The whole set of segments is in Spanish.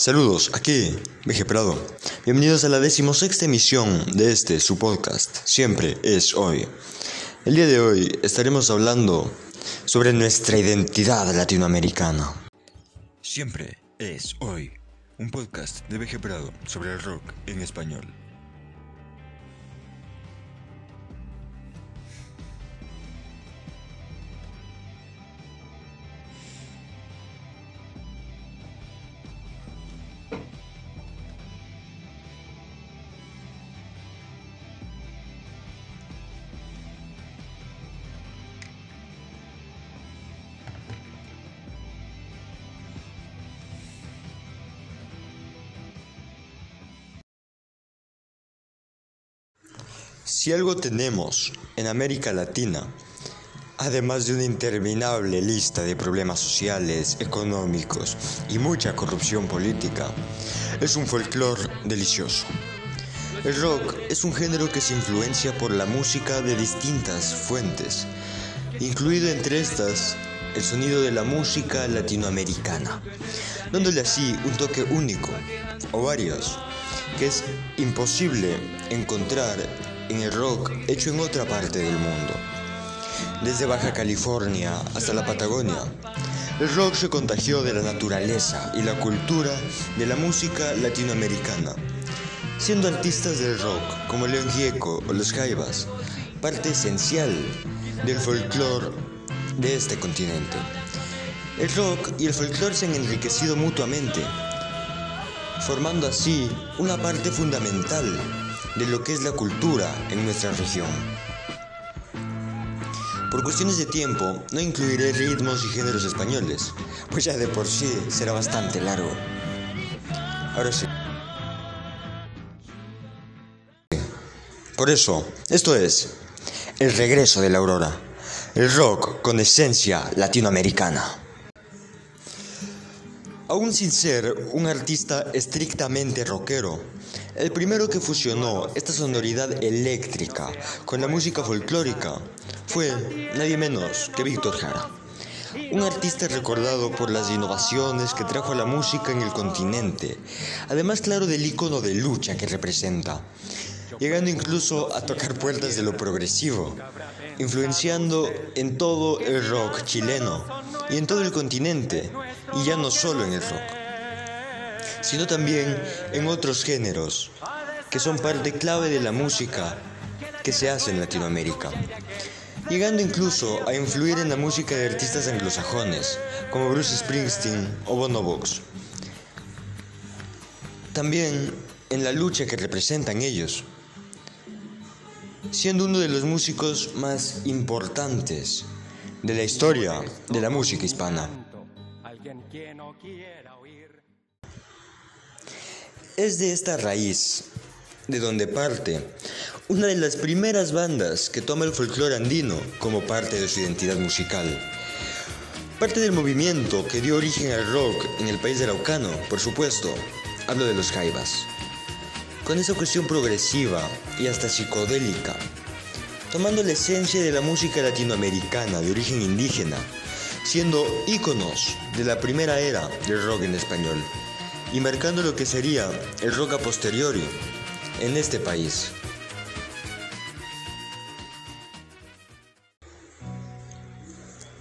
Saludos, aquí, Veje Prado. Bienvenidos a la decimosexta emisión de este, su podcast, Siempre es hoy. El día de hoy estaremos hablando sobre nuestra identidad latinoamericana. Siempre es hoy, un podcast de Veje Prado sobre el rock en español. Si algo tenemos en América Latina, además de una interminable lista de problemas sociales, económicos y mucha corrupción política, es un folclore delicioso. El rock es un género que se influencia por la música de distintas fuentes, incluido entre estas el sonido de la música latinoamericana, dándole así un toque único, o varios, que es imposible encontrar en el rock hecho en otra parte del mundo. Desde Baja California hasta la Patagonia, el rock se contagió de la naturaleza y la cultura de la música latinoamericana, siendo artistas del rock como León Gieco o los Jaivas parte esencial del folclore de este continente. El rock y el folclore se han enriquecido mutuamente, formando así una parte fundamental de lo que es la cultura en nuestra región. Por cuestiones de tiempo, no incluiré ritmos y géneros españoles, pues ya de por sí será bastante largo. Ahora sí. Por eso, esto es el regreso de la aurora, el rock con esencia latinoamericana. Aún sin ser un artista estrictamente rockero, el primero que fusionó esta sonoridad eléctrica con la música folclórica fue nadie menos que Víctor Jara, un artista recordado por las innovaciones que trajo a la música en el continente, además claro del icono de lucha que representa, llegando incluso a tocar puertas de lo progresivo, influenciando en todo el rock chileno y en todo el continente, y ya no solo en el rock sino también en otros géneros que son parte clave de la música que se hace en Latinoamérica, llegando incluso a influir en la música de artistas anglosajones como Bruce Springsteen o Bono Vox. También en la lucha que representan ellos, siendo uno de los músicos más importantes de la historia de la música hispana. Es de esta raíz de donde parte una de las primeras bandas que toma el folclore andino como parte de su identidad musical. Parte del movimiento que dio origen al rock en el país de Araucano, por supuesto, hablo de los jaivas. Con esa cuestión progresiva y hasta psicodélica, tomando la esencia de la música latinoamericana de origen indígena, siendo íconos de la primera era del rock en español y marcando lo que sería el rock a posteriori en este país.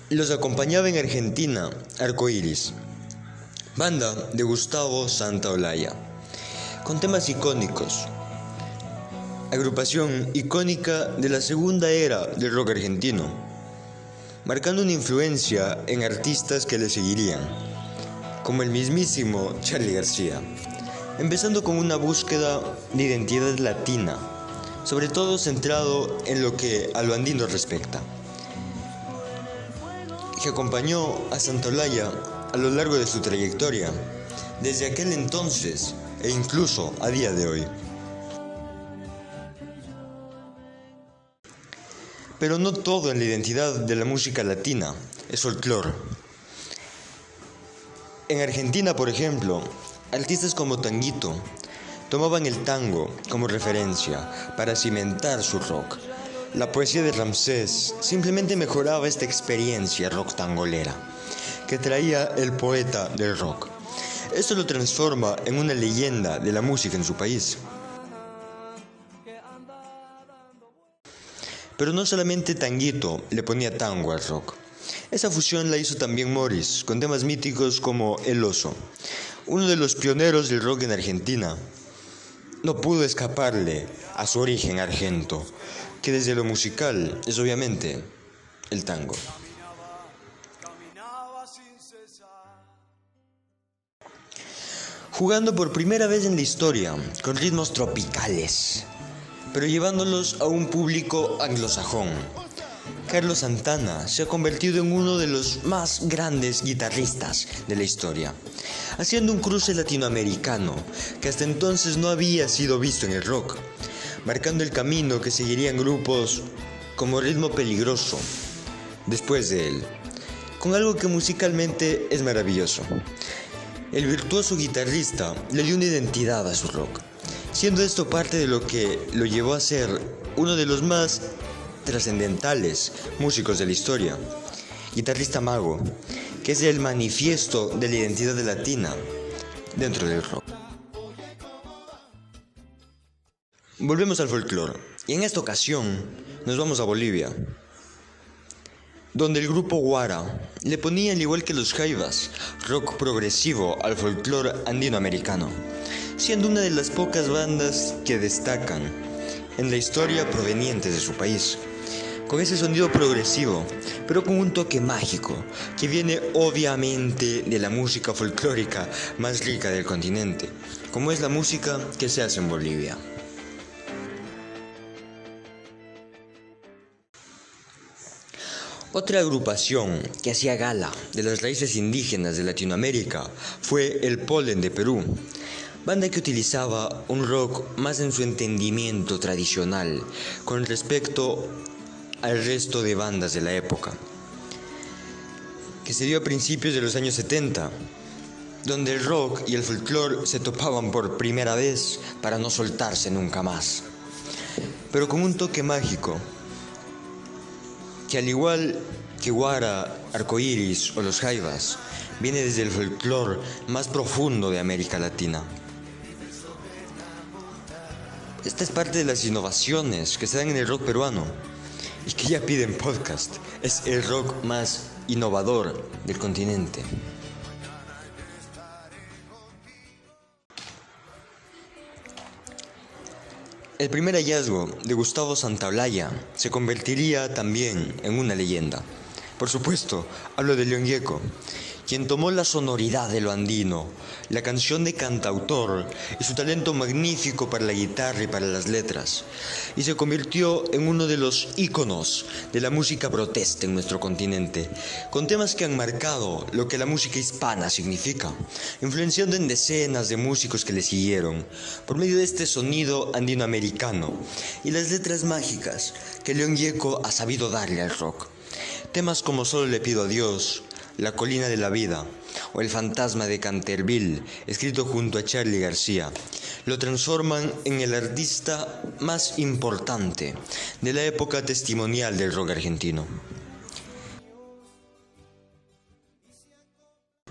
Los acompañaba en Argentina Arcoiris, banda de Gustavo Santaolalla, con temas icónicos. Agrupación icónica de la segunda era del rock argentino, marcando una influencia en artistas que le seguirían como el mismísimo Charlie García, empezando con una búsqueda de identidad latina, sobre todo centrado en lo que a lo andino respecta, que acompañó a Santolaya a lo largo de su trayectoria, desde aquel entonces e incluso a día de hoy. Pero no todo en la identidad de la música latina es folclore. En Argentina, por ejemplo, artistas como Tanguito tomaban el tango como referencia para cimentar su rock. La poesía de Ramsés simplemente mejoraba esta experiencia rock tangolera que traía el poeta del rock. Esto lo transforma en una leyenda de la música en su país. Pero no solamente Tanguito le ponía tango al rock. Esa fusión la hizo también Morris, con temas míticos como El Oso, uno de los pioneros del rock en Argentina. No pudo escaparle a su origen argento, que desde lo musical es obviamente el tango. Jugando por primera vez en la historia con ritmos tropicales, pero llevándolos a un público anglosajón. Carlos Santana se ha convertido en uno de los más grandes guitarristas de la historia, haciendo un cruce latinoamericano que hasta entonces no había sido visto en el rock, marcando el camino que seguirían grupos como Ritmo Peligroso después de él, con algo que musicalmente es maravilloso. El virtuoso guitarrista le dio una identidad a su rock siendo esto parte de lo que lo llevó a ser uno de los más trascendentales músicos de la historia. Guitarrista mago, que es el manifiesto de la identidad latina dentro del rock. Volvemos al folclore, y en esta ocasión nos vamos a Bolivia, donde el grupo Guara le ponía, al igual que los Jaivas, rock progresivo al folclore andino-americano siendo una de las pocas bandas que destacan en la historia proveniente de su país. Con ese sonido progresivo, pero con un toque mágico, que viene obviamente de la música folclórica más rica del continente, como es la música que se hace en Bolivia. Otra agrupación que hacía gala de las raíces indígenas de Latinoamérica fue el Polen de Perú, banda que utilizaba un rock más en su entendimiento tradicional con respecto al resto de bandas de la época, que se dio a principios de los años 70, donde el rock y el folclore se topaban por primera vez para no soltarse nunca más, pero con un toque mágico, que al igual que Guara, Arcoiris o los Jaivas, viene desde el folclore más profundo de América Latina. Esta es parte de las innovaciones que se dan en el rock peruano y que ya piden podcast. Es el rock más innovador del continente. El primer hallazgo de Gustavo Santaolalla se convertiría también en una leyenda. Por supuesto, hablo de León Gieco, quien tomó la sonoridad de lo andino, la canción de cantautor y su talento magnífico para la guitarra y para las letras, y se convirtió en uno de los íconos de la música protesta en nuestro continente, con temas que han marcado lo que la música hispana significa, influenciando en decenas de músicos que le siguieron, por medio de este sonido andinoamericano y las letras mágicas que León Gieco ha sabido darle al rock. Temas como Solo le pido a Dios, la colina de la vida o El fantasma de Canterville, escrito junto a Charlie García, lo transforman en el artista más importante de la época testimonial del rock argentino.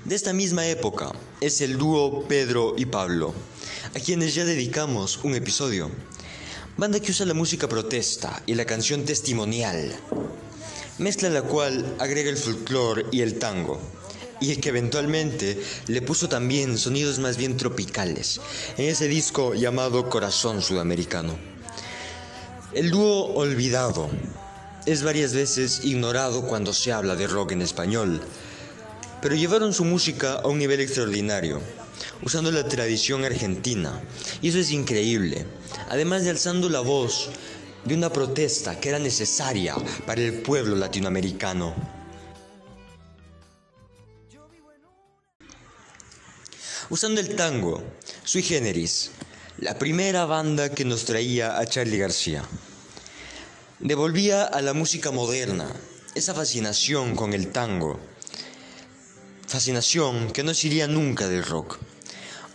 De esta misma época es el dúo Pedro y Pablo, a quienes ya dedicamos un episodio. Banda que usa la música protesta y la canción testimonial mezcla la cual agrega el folclore y el tango, y que eventualmente le puso también sonidos más bien tropicales en ese disco llamado Corazón Sudamericano. El dúo Olvidado es varias veces ignorado cuando se habla de rock en español, pero llevaron su música a un nivel extraordinario, usando la tradición argentina, y eso es increíble, además de alzando la voz de una protesta que era necesaria para el pueblo latinoamericano. Usando el tango, Sui Generis, la primera banda que nos traía a Charlie García, devolvía a la música moderna esa fascinación con el tango, fascinación que no se iría nunca del rock.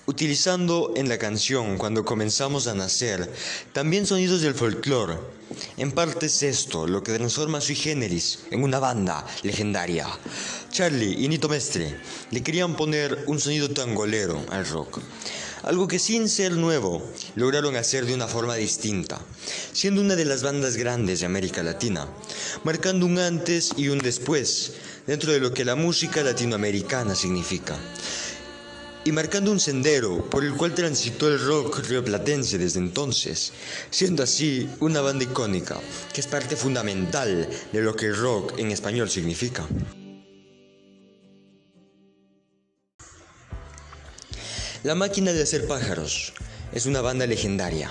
Utilizando en la canción cuando comenzamos a nacer también sonidos del folclore. En parte es esto lo que transforma a Sui Generis en una banda legendaria. Charlie y Nito Mestre le querían poner un sonido tangolero al rock, algo que sin ser nuevo lograron hacer de una forma distinta, siendo una de las bandas grandes de América Latina, marcando un antes y un después dentro de lo que la música latinoamericana significa y marcando un sendero por el cual transitó el rock rioplatense desde entonces, siendo así una banda icónica que es parte fundamental de lo que el rock en español significa. La máquina de hacer pájaros es una banda legendaria,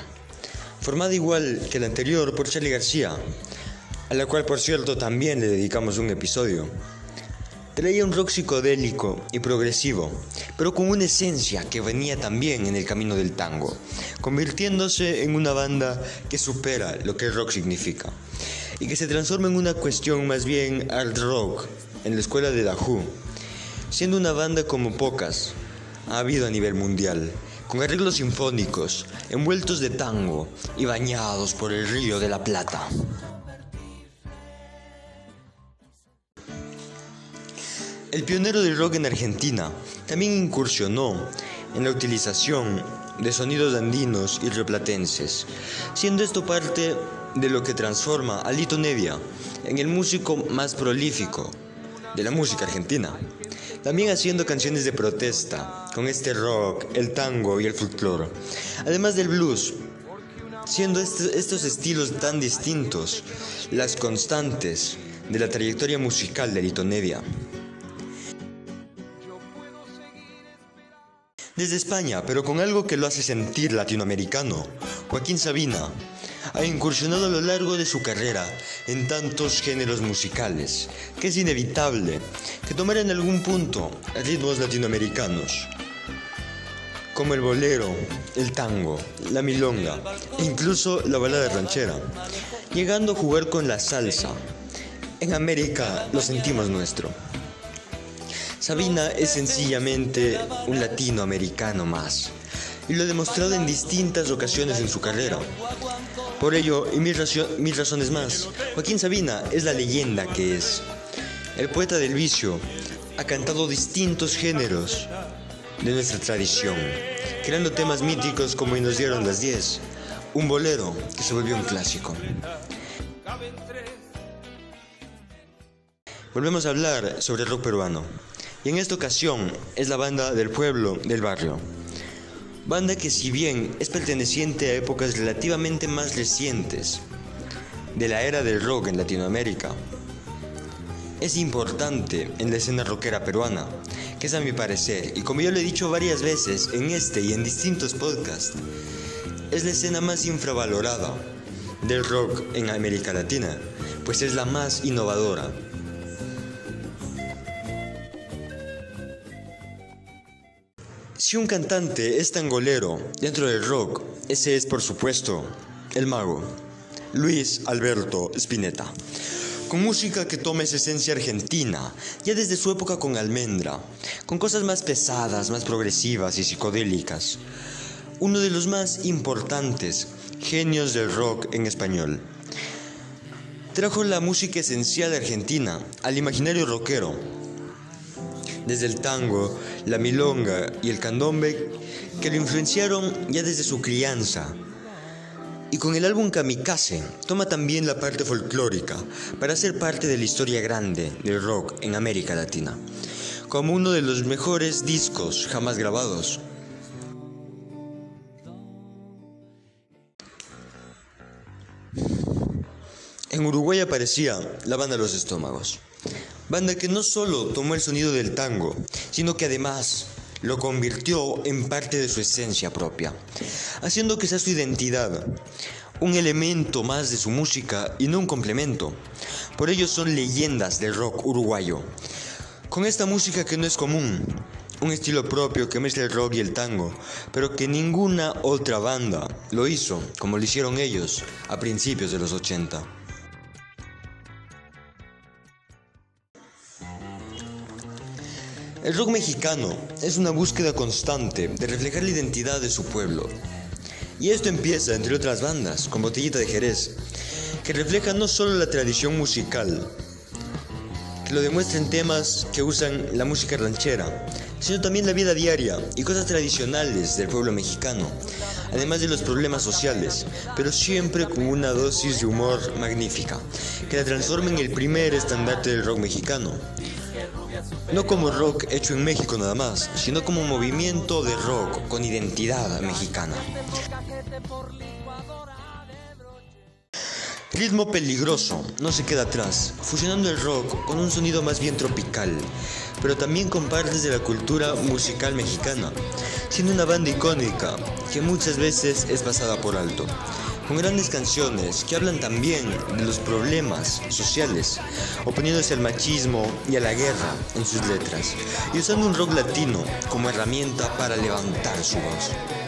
formada igual que la anterior por Charlie García, a la cual por cierto también le dedicamos un episodio. Traía un rock psicodélico y progresivo, pero con una esencia que venía también en el camino del tango, convirtiéndose en una banda que supera lo que el rock significa y que se transforma en una cuestión más bien art rock en la escuela de Who, siendo una banda como pocas ha habido a nivel mundial, con arreglos sinfónicos, envueltos de tango y bañados por el río de la Plata. El pionero del rock en Argentina también incursionó en la utilización de sonidos andinos y rioplatenses, siendo esto parte de lo que transforma a Lito Nevia en el músico más prolífico de la música argentina. También haciendo canciones de protesta con este rock, el tango y el folclore, además del blues, siendo estos estilos tan distintos las constantes de la trayectoria musical de Lito Nevia. Desde España, pero con algo que lo hace sentir latinoamericano, Joaquín Sabina ha incursionado a lo largo de su carrera en tantos géneros musicales que es inevitable que tomara en algún punto ritmos latinoamericanos, como el bolero, el tango, la milonga incluso la balada ranchera, llegando a jugar con la salsa. En América lo sentimos nuestro. Sabina es sencillamente un latinoamericano más, y lo ha demostrado en distintas ocasiones en su carrera. Por ello, y mil, razones más, Joaquín Sabina es la leyenda que es. El poeta del vicio ha cantado distintos géneros de nuestra tradición, creando temas míticos como Y nos dieron las 10, un bolero que se volvió un clásico. Volvemos a hablar sobre el rock peruano. Y en esta ocasión es la banda del pueblo, del barrio. Banda que si bien es perteneciente a épocas relativamente más recientes de la era del rock en Latinoamérica, es importante en la escena rockera peruana, que es a mi parecer, y como yo lo he dicho varias veces en este y en distintos podcasts, es la escena más infravalorada del rock en América Latina, pues es la más innovadora, Si un cantante es tangolero dentro del rock, ese es por supuesto el mago, Luis Alberto Spinetta. Con música que toma esa esencia argentina, ya desde su época con Almendra, con cosas más pesadas, más progresivas y psicodélicas. Uno de los más importantes genios del rock en español. Trajo la música esencial Argentina al imaginario rockero, desde el tango, la milonga y el candombe, que lo influenciaron ya desde su crianza. Y con el álbum Kamikaze toma también la parte folclórica para ser parte de la historia grande del rock en América Latina, como uno de los mejores discos jamás grabados. En Uruguay aparecía la banda Los Estómagos. Banda que no solo tomó el sonido del tango, sino que además lo convirtió en parte de su esencia propia, haciendo que sea su identidad, un elemento más de su música y no un complemento. Por ello son leyendas del rock uruguayo. Con esta música que no es común, un estilo propio que mezcla el rock y el tango, pero que ninguna otra banda lo hizo como lo hicieron ellos a principios de los 80. El rock mexicano es una búsqueda constante de reflejar la identidad de su pueblo. Y esto empieza, entre otras bandas, con Botellita de Jerez, que refleja no solo la tradición musical, que lo demuestra en temas que usan la música ranchera, sino también la vida diaria y cosas tradicionales del pueblo mexicano, además de los problemas sociales, pero siempre con una dosis de humor magnífica, que la transforma en el primer estandarte del rock mexicano. No como rock hecho en México nada más, sino como movimiento de rock con identidad mexicana. Ritmo peligroso, no se queda atrás, fusionando el rock con un sonido más bien tropical, pero también con partes de la cultura musical mexicana, siendo una banda icónica que muchas veces es pasada por alto con grandes canciones que hablan también de los problemas sociales, oponiéndose al machismo y a la guerra en sus letras, y usando un rock latino como herramienta para levantar su voz.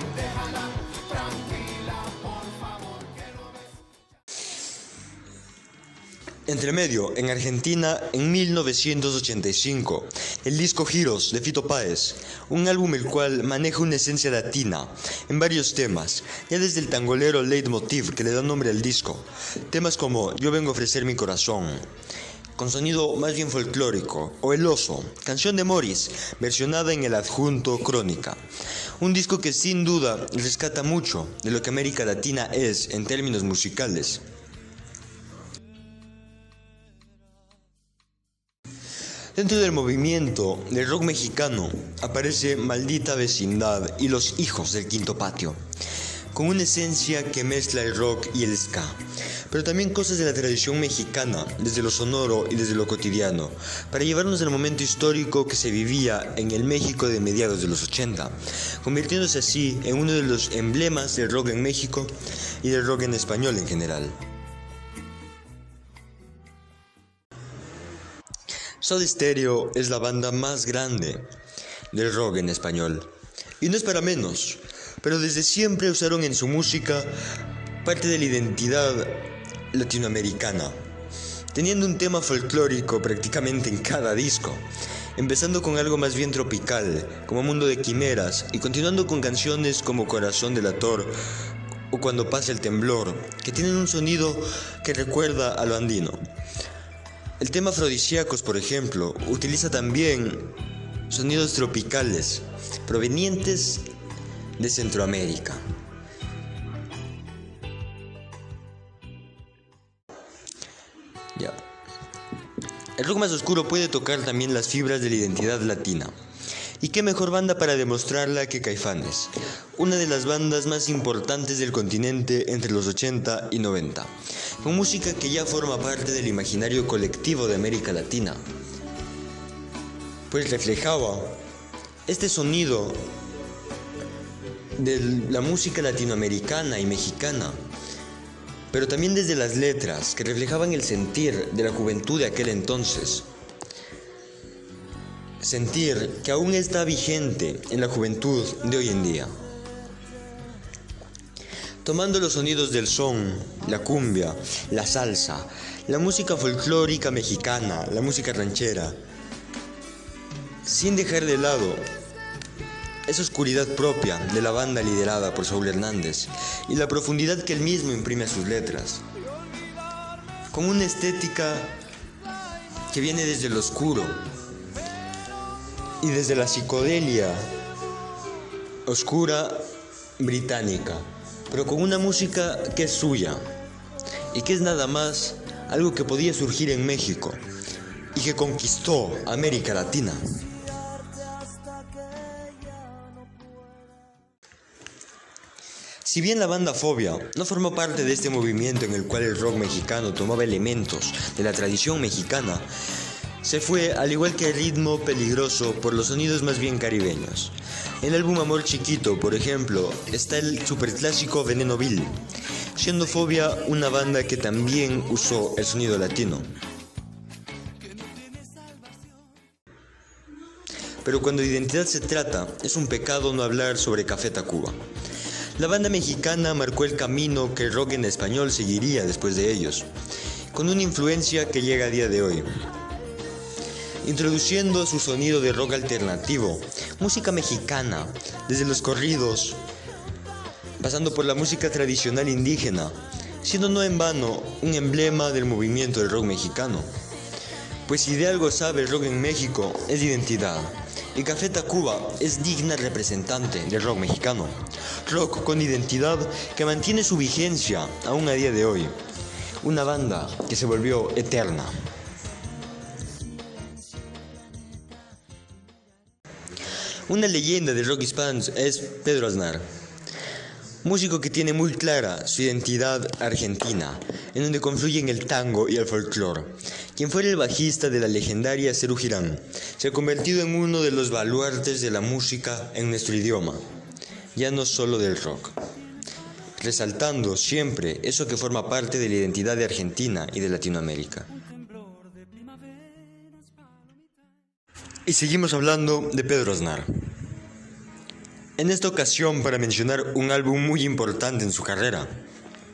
Entre medio, en Argentina, en 1985, el disco Giros de Fito Páez, un álbum el cual maneja una esencia latina en varios temas, ya desde el tangolero leitmotiv que le da nombre al disco, temas como Yo vengo a ofrecer mi corazón, con sonido más bien folclórico, o El Oso, canción de Morris, versionada en el adjunto Crónica. Un disco que sin duda rescata mucho de lo que América Latina es en términos musicales. Dentro del movimiento del rock mexicano aparece Maldita Vecindad y Los Hijos del Quinto Patio, con una esencia que mezcla el rock y el ska, pero también cosas de la tradición mexicana, desde lo sonoro y desde lo cotidiano, para llevarnos al momento histórico que se vivía en el México de mediados de los 80, convirtiéndose así en uno de los emblemas del rock en México y del rock en español en general. Soda Stereo es la banda más grande del rock en español. Y no es para menos, pero desde siempre usaron en su música parte de la identidad latinoamericana, teniendo un tema folclórico prácticamente en cada disco, empezando con algo más bien tropical, como Mundo de Quimeras, y continuando con canciones como Corazón del Ator o Cuando pasa el temblor, que tienen un sonido que recuerda a lo andino. El tema afrodisíacos, por ejemplo, utiliza también sonidos tropicales provenientes de Centroamérica. Ya. El rock más oscuro puede tocar también las fibras de la identidad latina. ¿Y qué mejor banda para demostrarla que Caifanes? Una de las bandas más importantes del continente entre los 80 y 90, con música que ya forma parte del imaginario colectivo de América Latina. Pues reflejaba este sonido de la música latinoamericana y mexicana, pero también desde las letras que reflejaban el sentir de la juventud de aquel entonces sentir que aún está vigente en la juventud de hoy en día. Tomando los sonidos del son, la cumbia, la salsa, la música folclórica mexicana, la música ranchera, sin dejar de lado esa oscuridad propia de la banda liderada por Saúl Hernández y la profundidad que él mismo imprime a sus letras, con una estética que viene desde lo oscuro, y desde la psicodelia oscura británica, pero con una música que es suya y que es nada más algo que podía surgir en México y que conquistó América Latina. Si bien la banda Fobia no formó parte de este movimiento en el cual el rock mexicano tomaba elementos de la tradición mexicana, se fue, al igual que el ritmo peligroso, por los sonidos más bien caribeños. En el álbum Amor Chiquito, por ejemplo, está el superclásico Veneno Vil, siendo Fobia una banda que también usó el sonido latino. Pero cuando de identidad se trata, es un pecado no hablar sobre Café Tacuba. La banda mexicana marcó el camino que el rock en español seguiría después de ellos, con una influencia que llega a día de hoy. Introduciendo su sonido de rock alternativo, música mexicana, desde los corridos, pasando por la música tradicional indígena, siendo no en vano un emblema del movimiento del rock mexicano. Pues si de algo sabe el rock en México es identidad. Y Café Tacuba es digna representante del rock mexicano. Rock con identidad que mantiene su vigencia aún a día de hoy. Una banda que se volvió eterna. Una leyenda del rock hispano es Pedro Aznar músico que tiene muy clara su identidad argentina, en donde confluyen el tango y el folclore. Quien fuera el bajista de la legendaria Cerú Girán, se ha convertido en uno de los baluartes de la música en nuestro idioma, ya no solo del rock, resaltando siempre eso que forma parte de la identidad de Argentina y de Latinoamérica. Y seguimos hablando de Pedro Aznar. En esta ocasión para mencionar un álbum muy importante en su carrera.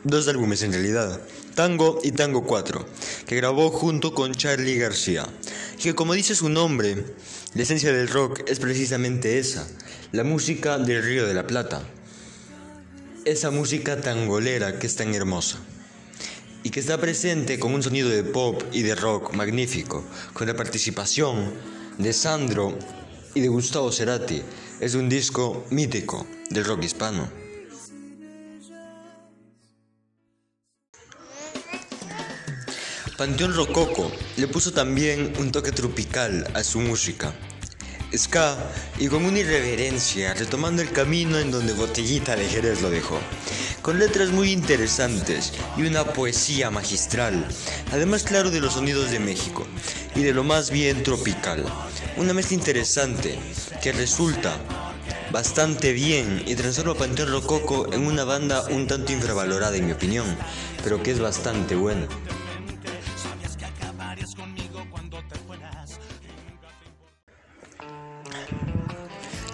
Dos álbumes en realidad, Tango y Tango 4, que grabó junto con Charlie García, que como dice su nombre, la esencia del rock es precisamente esa, la música del Río de la Plata. Esa música tangolera que es tan hermosa y que está presente con un sonido de pop y de rock magnífico, con la participación de Sandro y de Gustavo Cerati, es un disco mítico del rock hispano. Panteón Rococo le puso también un toque tropical a su música. Ska y con una irreverencia, retomando el camino en donde Botellita de Jerez lo dejó, con letras muy interesantes y una poesía magistral, además claro de los sonidos de México y de lo más bien tropical. Una mezcla interesante que resulta bastante bien y transforma Panteón Rococo en una banda un tanto infravalorada en mi opinión, pero que es bastante buena.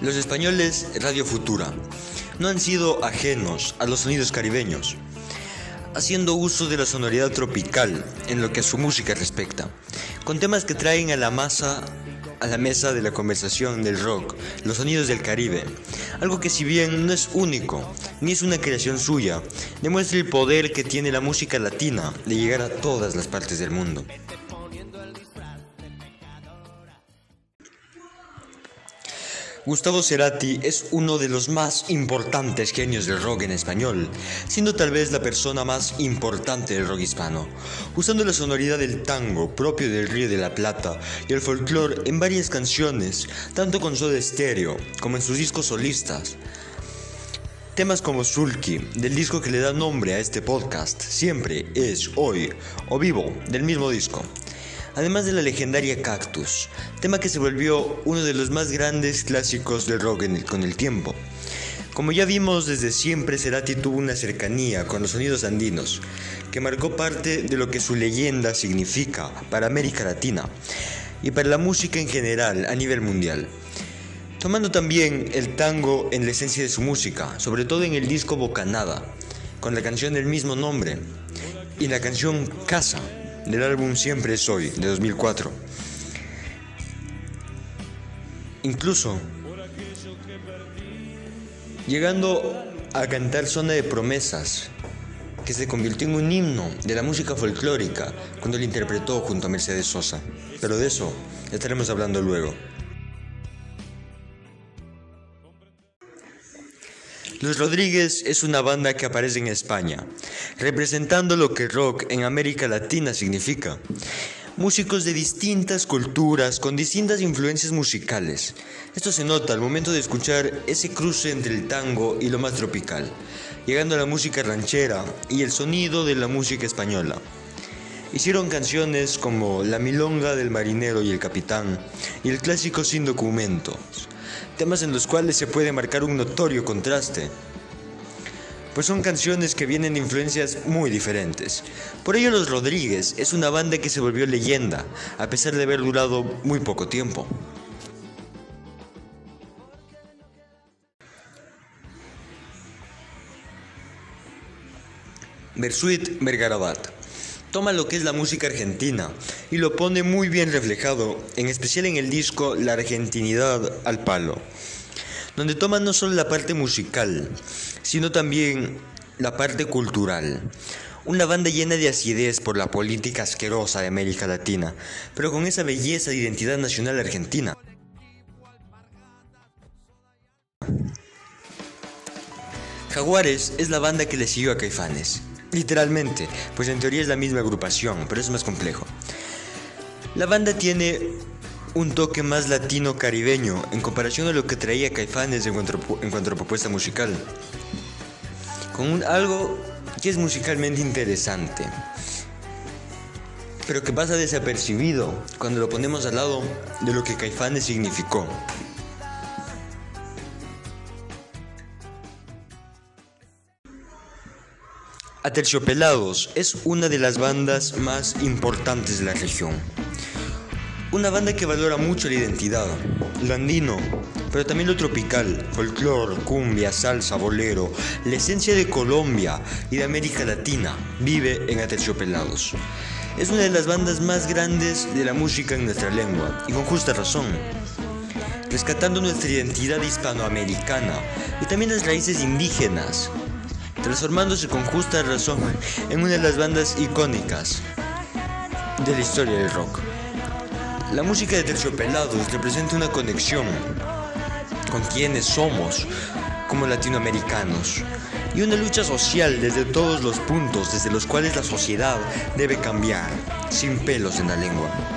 Los españoles Radio Futura no han sido ajenos a los sonidos caribeños, haciendo uso de la sonoridad tropical en lo que a su música respecta, con temas que traen a la masa a la mesa de la conversación del rock, los sonidos del Caribe. Algo que si bien no es único, ni es una creación suya, demuestra el poder que tiene la música latina de llegar a todas las partes del mundo. Gustavo Cerati es uno de los más importantes genios del rock en español, siendo tal vez la persona más importante del rock hispano, usando la sonoridad del tango propio del Río de la Plata y el folclore en varias canciones, tanto con Soda Stereo como en sus discos solistas. Temas como Sulky, del disco que le da nombre a este podcast, siempre es hoy o vivo del mismo disco además de la legendaria Cactus, tema que se volvió uno de los más grandes clásicos del rock con el tiempo. Como ya vimos desde siempre, Cerati tuvo una cercanía con los sonidos andinos, que marcó parte de lo que su leyenda significa para América Latina y para la música en general a nivel mundial. Tomando también el tango en la esencia de su música, sobre todo en el disco Bocanada, con la canción del mismo nombre, y la canción Casa, del álbum Siempre Soy de 2004. Incluso llegando a cantar Zona de Promesas, que se convirtió en un himno de la música folclórica cuando lo interpretó junto a Mercedes Sosa. Pero de eso estaremos hablando luego. Los Rodríguez es una banda que aparece en España, representando lo que rock en América Latina significa. Músicos de distintas culturas, con distintas influencias musicales. Esto se nota al momento de escuchar ese cruce entre el tango y lo más tropical, llegando a la música ranchera y el sonido de la música española. Hicieron canciones como La Milonga del Marinero y el Capitán y el clásico Sin Documentos, temas en los cuales se puede marcar un notorio contraste, pues son canciones que vienen de influencias muy diferentes. Por ello Los Rodríguez es una banda que se volvió leyenda, a pesar de haber durado muy poco tiempo. Bersuit Vergarabat toma lo que es la música argentina y lo pone muy bien reflejado, en especial en el disco La Argentinidad al Palo, donde toma no solo la parte musical, sino también la parte cultural. Una banda llena de acidez por la política asquerosa de América Latina, pero con esa belleza de identidad nacional argentina. Jaguares es la banda que le siguió a Caifanes. Literalmente, pues en teoría es la misma agrupación, pero es más complejo. La banda tiene un toque más latino caribeño en comparación a lo que traía Caifanes en cuanto, en cuanto a propuesta musical. Con algo que es musicalmente interesante, pero que pasa desapercibido cuando lo ponemos al lado de lo que Caifanes significó. Aterciopelados es una de las bandas más importantes de la región. Una banda que valora mucho la identidad, lo andino, pero también lo tropical, folclore, cumbia, salsa, bolero, la esencia de Colombia y de América Latina vive en Aterciopelados. Es una de las bandas más grandes de la música en nuestra lengua, y con justa razón, rescatando nuestra identidad hispanoamericana y también las raíces indígenas, transformándose con justa razón en una de las bandas icónicas de la historia del rock. La música de Terciopelados representa una conexión con quienes somos como latinoamericanos y una lucha social desde todos los puntos desde los cuales la sociedad debe cambiar, sin pelos en la lengua.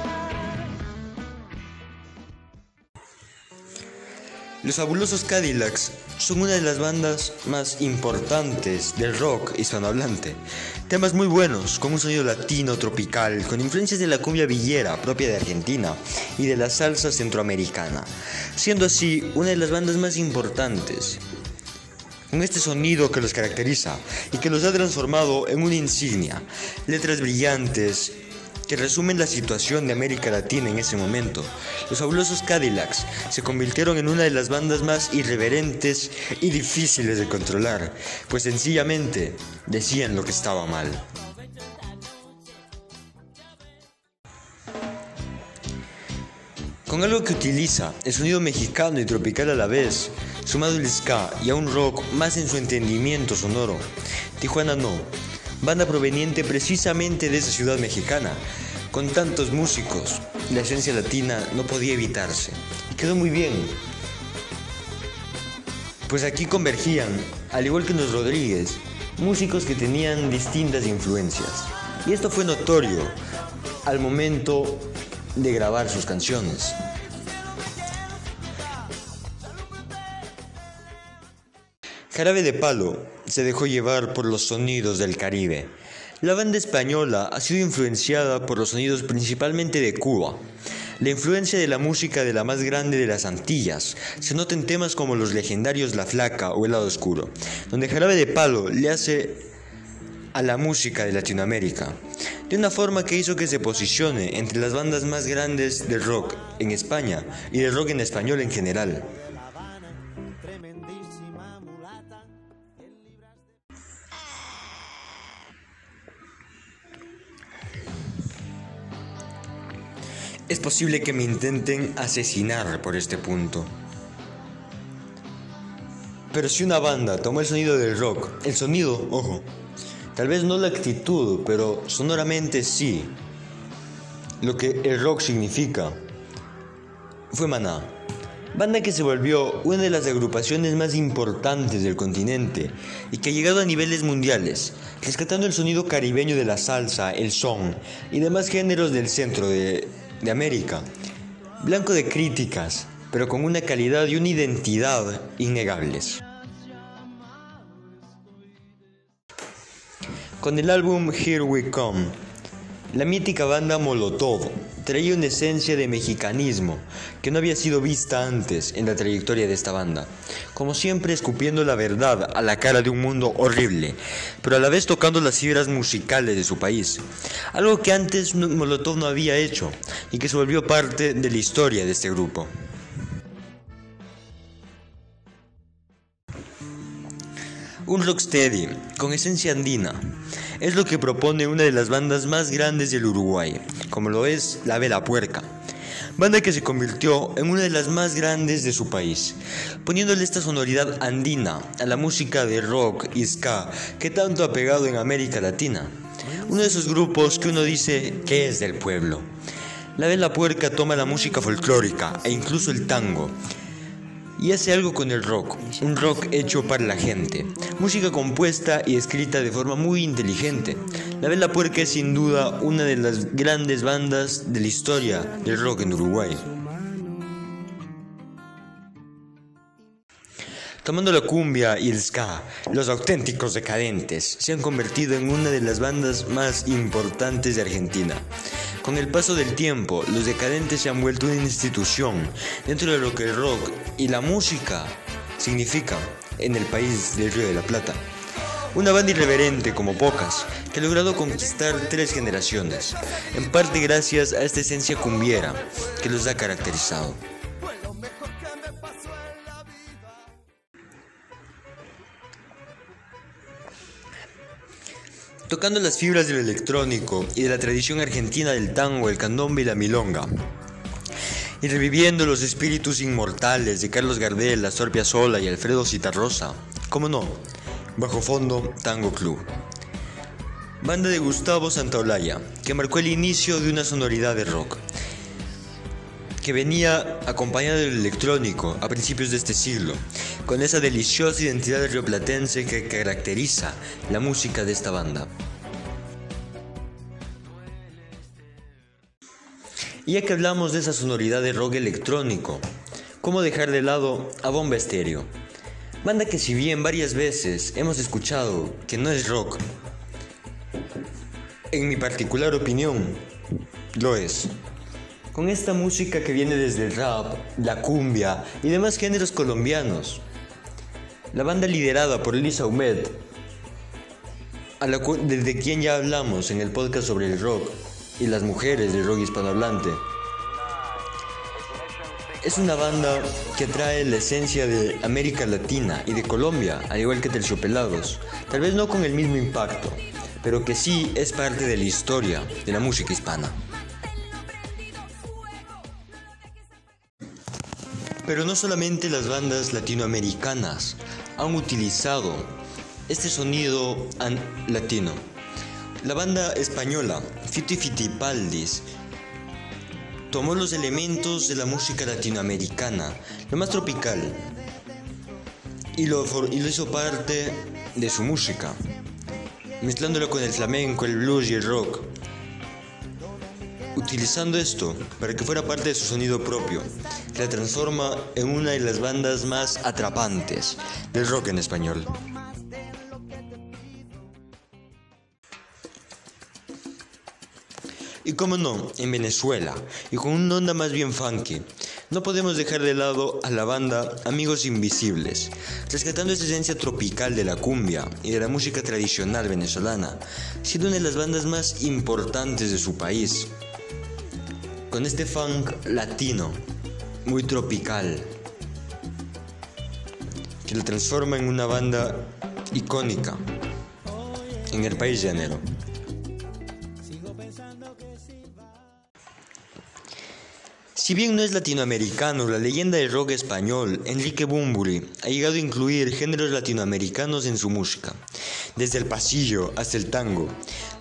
Los fabulosos Cadillacs son una de las bandas más importantes del rock hispanohablante. Temas muy buenos, con un sonido latino, tropical, con influencias de la cumbia villera propia de Argentina y de la salsa centroamericana, siendo así una de las bandas más importantes. Con este sonido que los caracteriza y que los ha transformado en una insignia, letras brillantes, que resumen la situación de América Latina en ese momento. Los fabulosos Cadillacs se convirtieron en una de las bandas más irreverentes y difíciles de controlar, pues sencillamente decían lo que estaba mal. Con algo que utiliza el sonido mexicano y tropical a la vez, sumado al ska y a un rock más en su entendimiento sonoro, Tijuana no, banda proveniente precisamente de esa ciudad mexicana. Con tantos músicos, la esencia latina no podía evitarse. Quedó muy bien. Pues aquí convergían, al igual que los Rodríguez, músicos que tenían distintas influencias. Y esto fue notorio al momento de grabar sus canciones. Jarabe de Palo se dejó llevar por los sonidos del Caribe. La banda española ha sido influenciada por los sonidos principalmente de Cuba. La influencia de la música de la más grande de las Antillas se nota en temas como los legendarios La Flaca o El Lado Oscuro, donde Jarabe de Palo le hace a la música de Latinoamérica, de una forma que hizo que se posicione entre las bandas más grandes del rock en España y del rock en español en general. Es posible que me intenten asesinar por este punto. Pero si una banda tomó el sonido del rock, el sonido, ojo, tal vez no la actitud, pero sonoramente sí, lo que el rock significa, fue Maná. Banda que se volvió una de las agrupaciones más importantes del continente y que ha llegado a niveles mundiales, rescatando el sonido caribeño de la salsa, el son y demás géneros del centro de, de América, blanco de críticas, pero con una calidad y una identidad innegables. Con el álbum Here We Come, la mítica banda Molotov traía una esencia de mexicanismo que no había sido vista antes en la trayectoria de esta banda, como siempre escupiendo la verdad a la cara de un mundo horrible, pero a la vez tocando las fibras musicales de su país, algo que antes Molotov no había hecho y que se volvió parte de la historia de este grupo. Un rocksteady con esencia andina Es lo que propone una de las bandas más grandes del Uruguay, como lo es La Vela Puerca, banda que se convirtió en una de las más grandes de su país, poniéndole esta sonoridad andina a la música de rock y ska que tanto ha pegado en América Latina. Uno de esos grupos que uno dice que es del pueblo. La Vela Puerca toma la música folclórica e incluso el tango y hace algo con el rock, un rock hecho para la gente, música compuesta y escrita de forma muy inteligente. La Vela Puerca es sin duda una de las grandes bandas de la historia del rock en Uruguay. Tomando la cumbia y el ska, los auténticos decadentes se han convertido en una de las bandas más importantes de Argentina. Con el paso del tiempo, los decadentes se han vuelto una institución dentro de lo que el rock y la música significan en el país del Río de la Plata. Una banda irreverente como pocas, que ha logrado conquistar tres generaciones, en parte gracias a esta esencia cumbiera que los ha caracterizado. Tocando las fibras del electrónico y de la tradición argentina del tango, el candombe y la milonga, y reviviendo los espíritus inmortales de Carlos Gardel, Astor Piazzolla y Alfredo Citarrosa, ¿cómo no? Bajo fondo Tango Club. Banda de Gustavo Santaolalla, que marcó el inicio de una sonoridad de rock, que venía acompañada del electrónico a principios de este siglo, con esa deliciosa identidad rioplatense que caracteriza la música de esta banda. Y ya que hablamos de esa sonoridad de rock electrónico, ¿cómo dejar de lado a Bomba Estéreo? Banda que si bien varias veces hemos escuchado que no es rock, en mi particular opinión, lo es. Con esta música que viene desde el rap, la cumbia y demás géneros colombianos, la banda liderada por Lisa Humed, desde quien ya hablamos en el podcast sobre el rock y las mujeres del rock hispanohablante, es una banda que trae la esencia de América Latina y de Colombia, al igual que Terciopelados. Tal vez no con el mismo impacto, pero que sí es parte de la historia de la música hispana. Pero no solamente las bandas latinoamericanas han utilizado este sonido latino. La banda española Fiti Fitipaldis tomó los elementos de la música latinoamericana, lo más tropical, y lo, y lo hizo parte de su música, mezclándolo con el flamenco, el blues y el rock utilizando esto para que fuera parte de su sonido propio, la transforma en una de las bandas más atrapantes del rock en español. Y como no, en Venezuela, y con una onda más bien funky, no podemos dejar de lado a la banda Amigos Invisibles, rescatando esa esencia tropical de la cumbia y de la música tradicional venezolana, siendo una de las bandas más importantes de su país con este funk latino, muy tropical, que lo transforma en una banda icónica en el país llanero. Si bien no es latinoamericano, la leyenda del rock español, Enrique Bumburi, ha llegado a incluir géneros latinoamericanos en su música, desde el pasillo hasta el tango,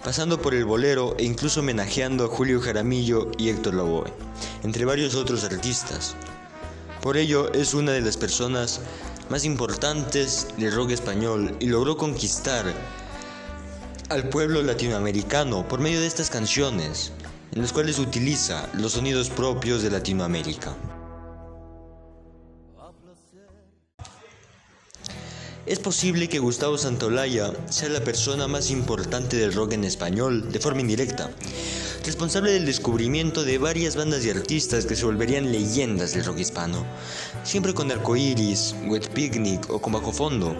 pasando por el bolero e incluso homenajeando a Julio Jaramillo y Héctor Lavoe, entre varios otros artistas. Por ello es una de las personas más importantes del rock español y logró conquistar al pueblo latinoamericano por medio de estas canciones, en las cuales utiliza los sonidos propios de Latinoamérica. Es posible que Gustavo Santolaya sea la persona más importante del rock en español de forma indirecta, responsable del descubrimiento de varias bandas y artistas que se volverían leyendas del rock hispano, siempre con Arcoiris, Wet Picnic o con Bajo Fondo,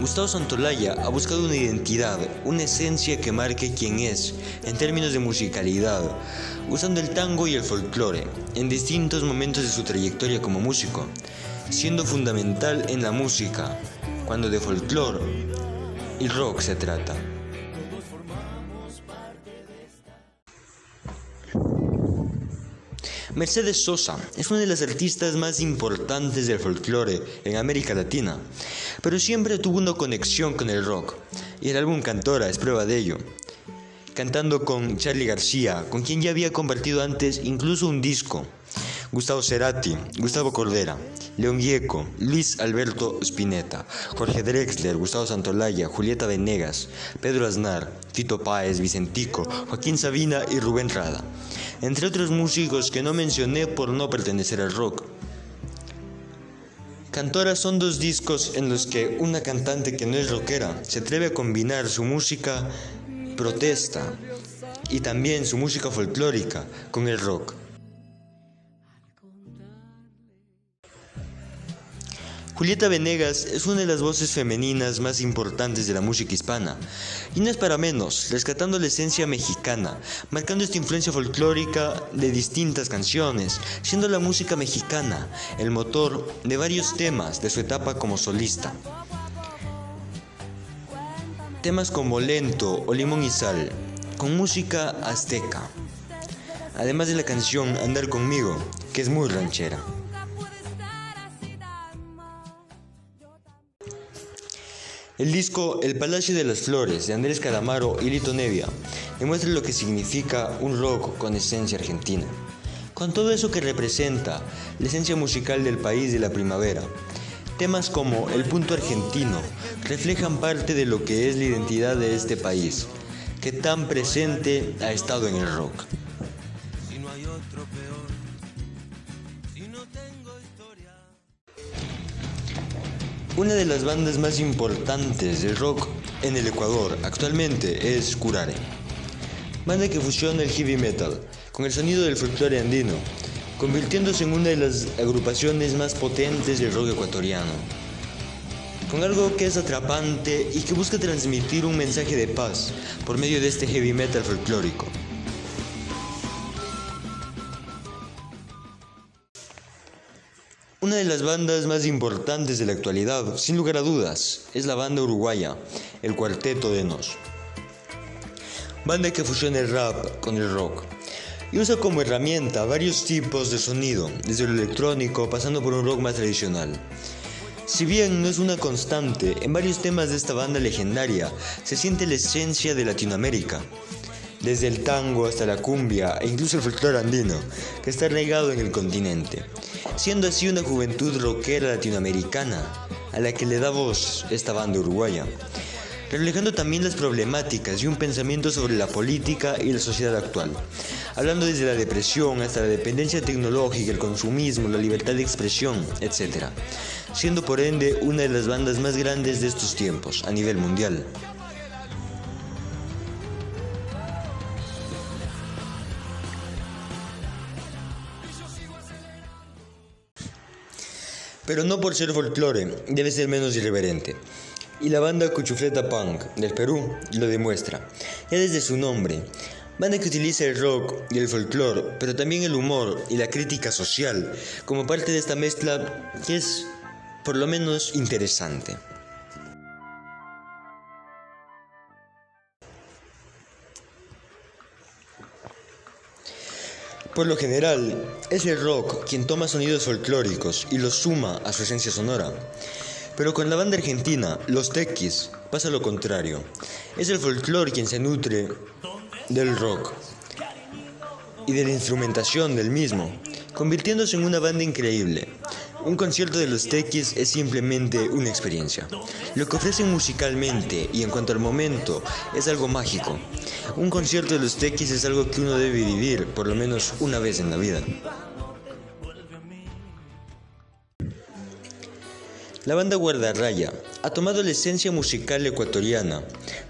Gustavo Santolaya ha buscado una identidad, una esencia que marque quién es en términos de musicalidad, usando el tango y el folclore en distintos momentos de su trayectoria como músico, siendo fundamental en la música cuando de folclore y rock se trata. Mercedes Sosa es una de las artistas más importantes del folclore en América Latina, pero siempre tuvo una conexión con el rock, y el álbum Cantora es prueba de ello. Cantando con Charlie García, con quien ya había compartido antes incluso un disco, Gustavo Cerati, Gustavo Cordera, León Gieco, Luis Alberto Spinetta, Jorge Drexler, Gustavo Santolaya, Julieta Venegas, Pedro Aznar, Tito Páez, Vicentico, Joaquín Sabina y Rubén Rada, entre otros músicos que no mencioné por no pertenecer al rock. Cantora son dos discos en los que una cantante que no es rockera se atreve a combinar su música protesta y también su música folclórica con el rock. Julieta Venegas es una de las voces femeninas más importantes de la música hispana, y no es para menos, rescatando la esencia mexicana, marcando esta influencia folclórica de distintas canciones, siendo la música mexicana el motor de varios temas de su etapa como solista. Temas como Lento o Limón y Sal, con música azteca, además de la canción Andar conmigo, que es muy ranchera. El disco El Palacio de las Flores de Andrés Calamaro y Lito Nevia demuestra lo que significa un rock con esencia argentina. Con todo eso que representa la esencia musical del país de la primavera, temas como El Punto Argentino reflejan parte de lo que es la identidad de este país, que tan presente ha estado en el rock. Una de las bandas más importantes de rock en el Ecuador actualmente es Curare, banda que fusiona el heavy metal con el sonido del folclore andino, convirtiéndose en una de las agrupaciones más potentes del rock ecuatoriano, con algo que es atrapante y que busca transmitir un mensaje de paz por medio de este heavy metal folclórico. De las bandas más importantes de la actualidad, sin lugar a dudas, es la banda uruguaya, el Cuarteto de Nos. Banda que fusiona el rap con el rock y usa como herramienta varios tipos de sonido, desde lo electrónico pasando por un rock más tradicional. Si bien no es una constante, en varios temas de esta banda legendaria se siente la esencia de Latinoamérica, desde el tango hasta la cumbia e incluso el folclore andino, que está arraigado en el continente siendo así una juventud rockera latinoamericana a la que le da voz esta banda uruguaya, reflejando también las problemáticas y un pensamiento sobre la política y la sociedad actual, hablando desde la depresión hasta la dependencia tecnológica, el consumismo, la libertad de expresión, etc., siendo por ende una de las bandas más grandes de estos tiempos a nivel mundial. Pero no por ser folclore, debe ser menos irreverente. Y la banda Cuchufleta Punk del Perú lo demuestra, ya desde su nombre. Banda que utiliza el rock y el folclore, pero también el humor y la crítica social como parte de esta mezcla que es por lo menos interesante. Por lo general, es el rock quien toma sonidos folclóricos y los suma a su esencia sonora. Pero con la banda argentina, los Tequis, pasa lo contrario. Es el folclore quien se nutre del rock y de la instrumentación del mismo, convirtiéndose en una banda increíble. Un concierto de los Tequis es simplemente una experiencia. Lo que ofrecen musicalmente y en cuanto al momento es algo mágico. Un concierto de los Tequis es algo que uno debe vivir por lo menos una vez en la vida. La banda Guardarraya ha tomado la esencia musical ecuatoriana,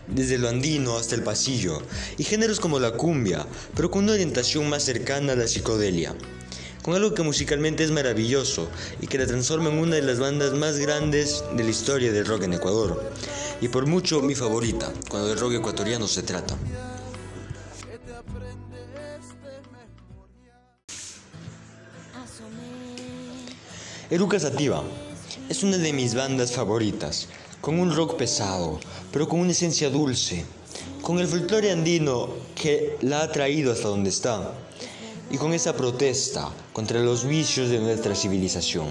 desde lo andino hasta el pasillo, y géneros como la cumbia, pero con una orientación más cercana a la psicodelia, con algo que musicalmente es maravilloso y que la transforma en una de las bandas más grandes de la historia del rock en Ecuador, y por mucho mi favorita cuando de rock ecuatoriano se trata. Eruca Sativa es una de mis bandas favoritas, con un rock pesado, pero con una esencia dulce, con el folclore andino que la ha traído hasta donde está. Y con esa protesta contra los vicios de nuestra civilización.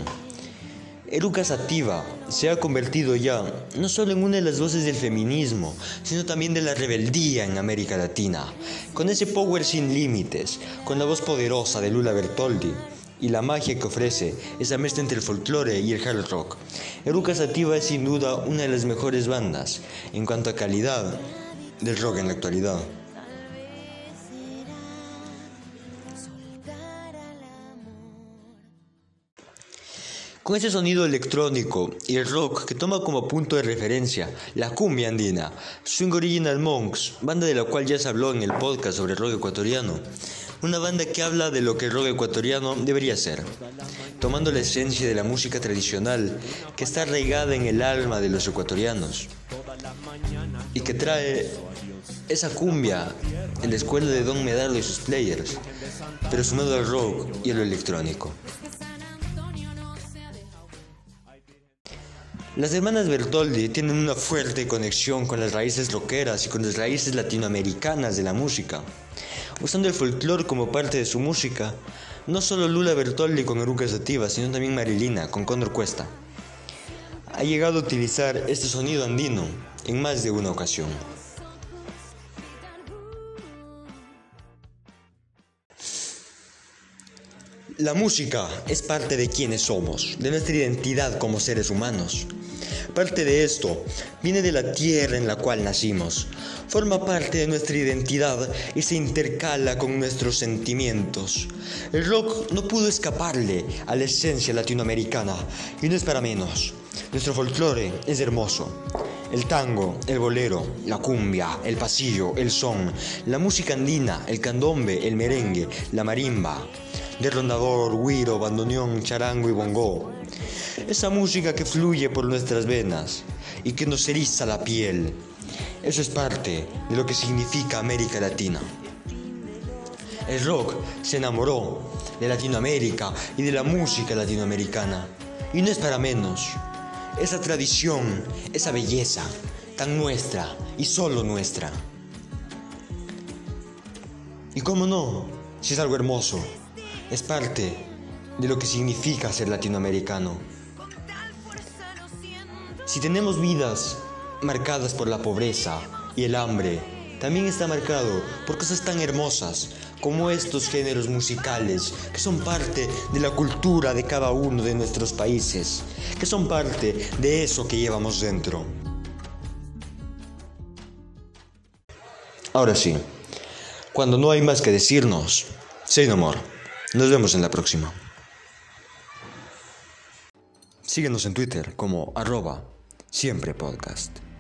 Eruca Sativa se ha convertido ya no solo en una de las voces del feminismo, sino también de la rebeldía en América Latina, con ese power sin límites, con la voz poderosa de Lula Bertoldi y la magia que ofrece esa mezcla entre el folclore y el hard rock. Eruca Sativa es sin duda una de las mejores bandas en cuanto a calidad del rock en la actualidad. Con ese sonido electrónico y el rock que toma como punto de referencia la cumbia andina, Swing Original Monks, banda de la cual ya se habló en el podcast sobre el rock ecuatoriano, una banda que habla de lo que el rock ecuatoriano debería ser, tomando la esencia de la música tradicional que está arraigada en el alma de los ecuatorianos y que trae esa cumbia en la escuela de Don Medardo y sus players, pero sumado al rock y a lo electrónico. Las hermanas Bertoldi tienen una fuerte conexión con las raíces rockeras y con las raíces latinoamericanas de la música. Usando el folclore como parte de su música, no solo Lula Bertoldi con Eruca Sativa, sino también Marilina con Condor Cuesta. Ha llegado a utilizar este sonido andino en más de una ocasión. La música es parte de quienes somos, de nuestra identidad como seres humanos. Parte de esto viene de la tierra en la cual nacimos, forma parte de nuestra identidad y se intercala con nuestros sentimientos. El rock no pudo escaparle a la esencia latinoamericana y no es para menos. Nuestro folclore es hermoso. El tango, el bolero, la cumbia, el pasillo, el son, la música andina, el candombe, el merengue, la marimba, de rondador, guiro, bandoneón, charango y bongo. Esa música que fluye por nuestras venas y que nos eriza la piel. Eso es parte de lo que significa América Latina. El rock se enamoró de Latinoamérica y de la música latinoamericana. Y no es para menos. Esa tradición, esa belleza, tan nuestra y solo nuestra. Y cómo no, si es algo hermoso, es parte de lo que significa ser latinoamericano. Si tenemos vidas marcadas por la pobreza y el hambre, también está marcado por cosas tan hermosas como estos géneros musicales que son parte de la cultura de cada uno de nuestros países, que son parte de eso que llevamos dentro. Ahora sí, cuando no hay más que decirnos, say no more. Nos vemos en la próxima. Síguenos en Twitter como arroba siempre podcast.